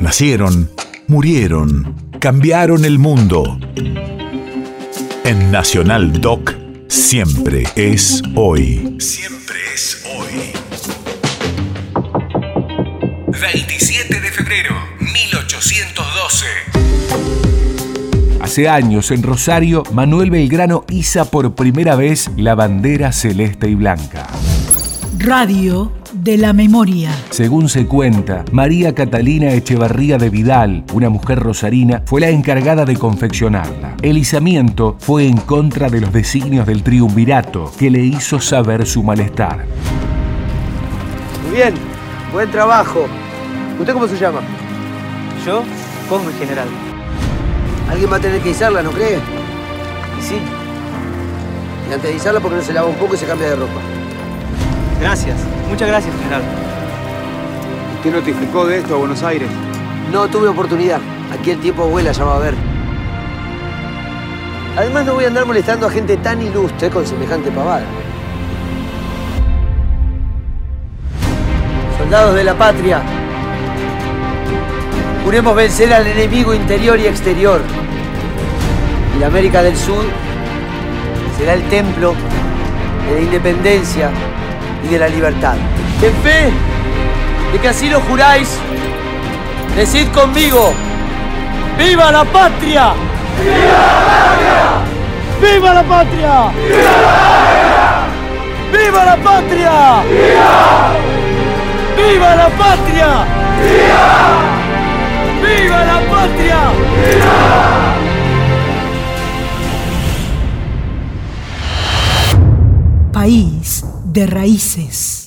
Nacieron, murieron, cambiaron el mundo. En Nacional Doc, siempre es hoy. Siempre es hoy. 27 de febrero, 1812. Hace años en Rosario, Manuel Belgrano iza por primera vez la bandera celeste y blanca. Radio de la memoria. Según se cuenta, María Catalina Echevarría de Vidal, una mujer rosarina, fue la encargada de confeccionarla. El izamiento fue en contra de los designios del triunvirato, que le hizo saber su malestar. Muy bien, buen trabajo. ¿Usted cómo se llama? Yo, Cosme General. Alguien va a tener que izarla, ¿no cree? Y sí, Y antes de izarla, porque no se lava un poco y se cambia de ropa? Gracias. Muchas gracias, General. ¿Usted notificó de esto a Buenos Aires? No tuve oportunidad. Aquí el tiempo vuela, ya va a ver. Además, no voy a andar molestando a gente tan ilustre con semejante pavada. Soldados de la patria, juremos vencer al enemigo interior y exterior. Y la América del Sur será el templo de la independencia y de la libertad. En fe de que así lo juráis, decid conmigo, ¡Viva la patria! ¡Viva la patria! ¡Viva la patria! ¡Viva la patria! ¡Viva la patria! País de raíces.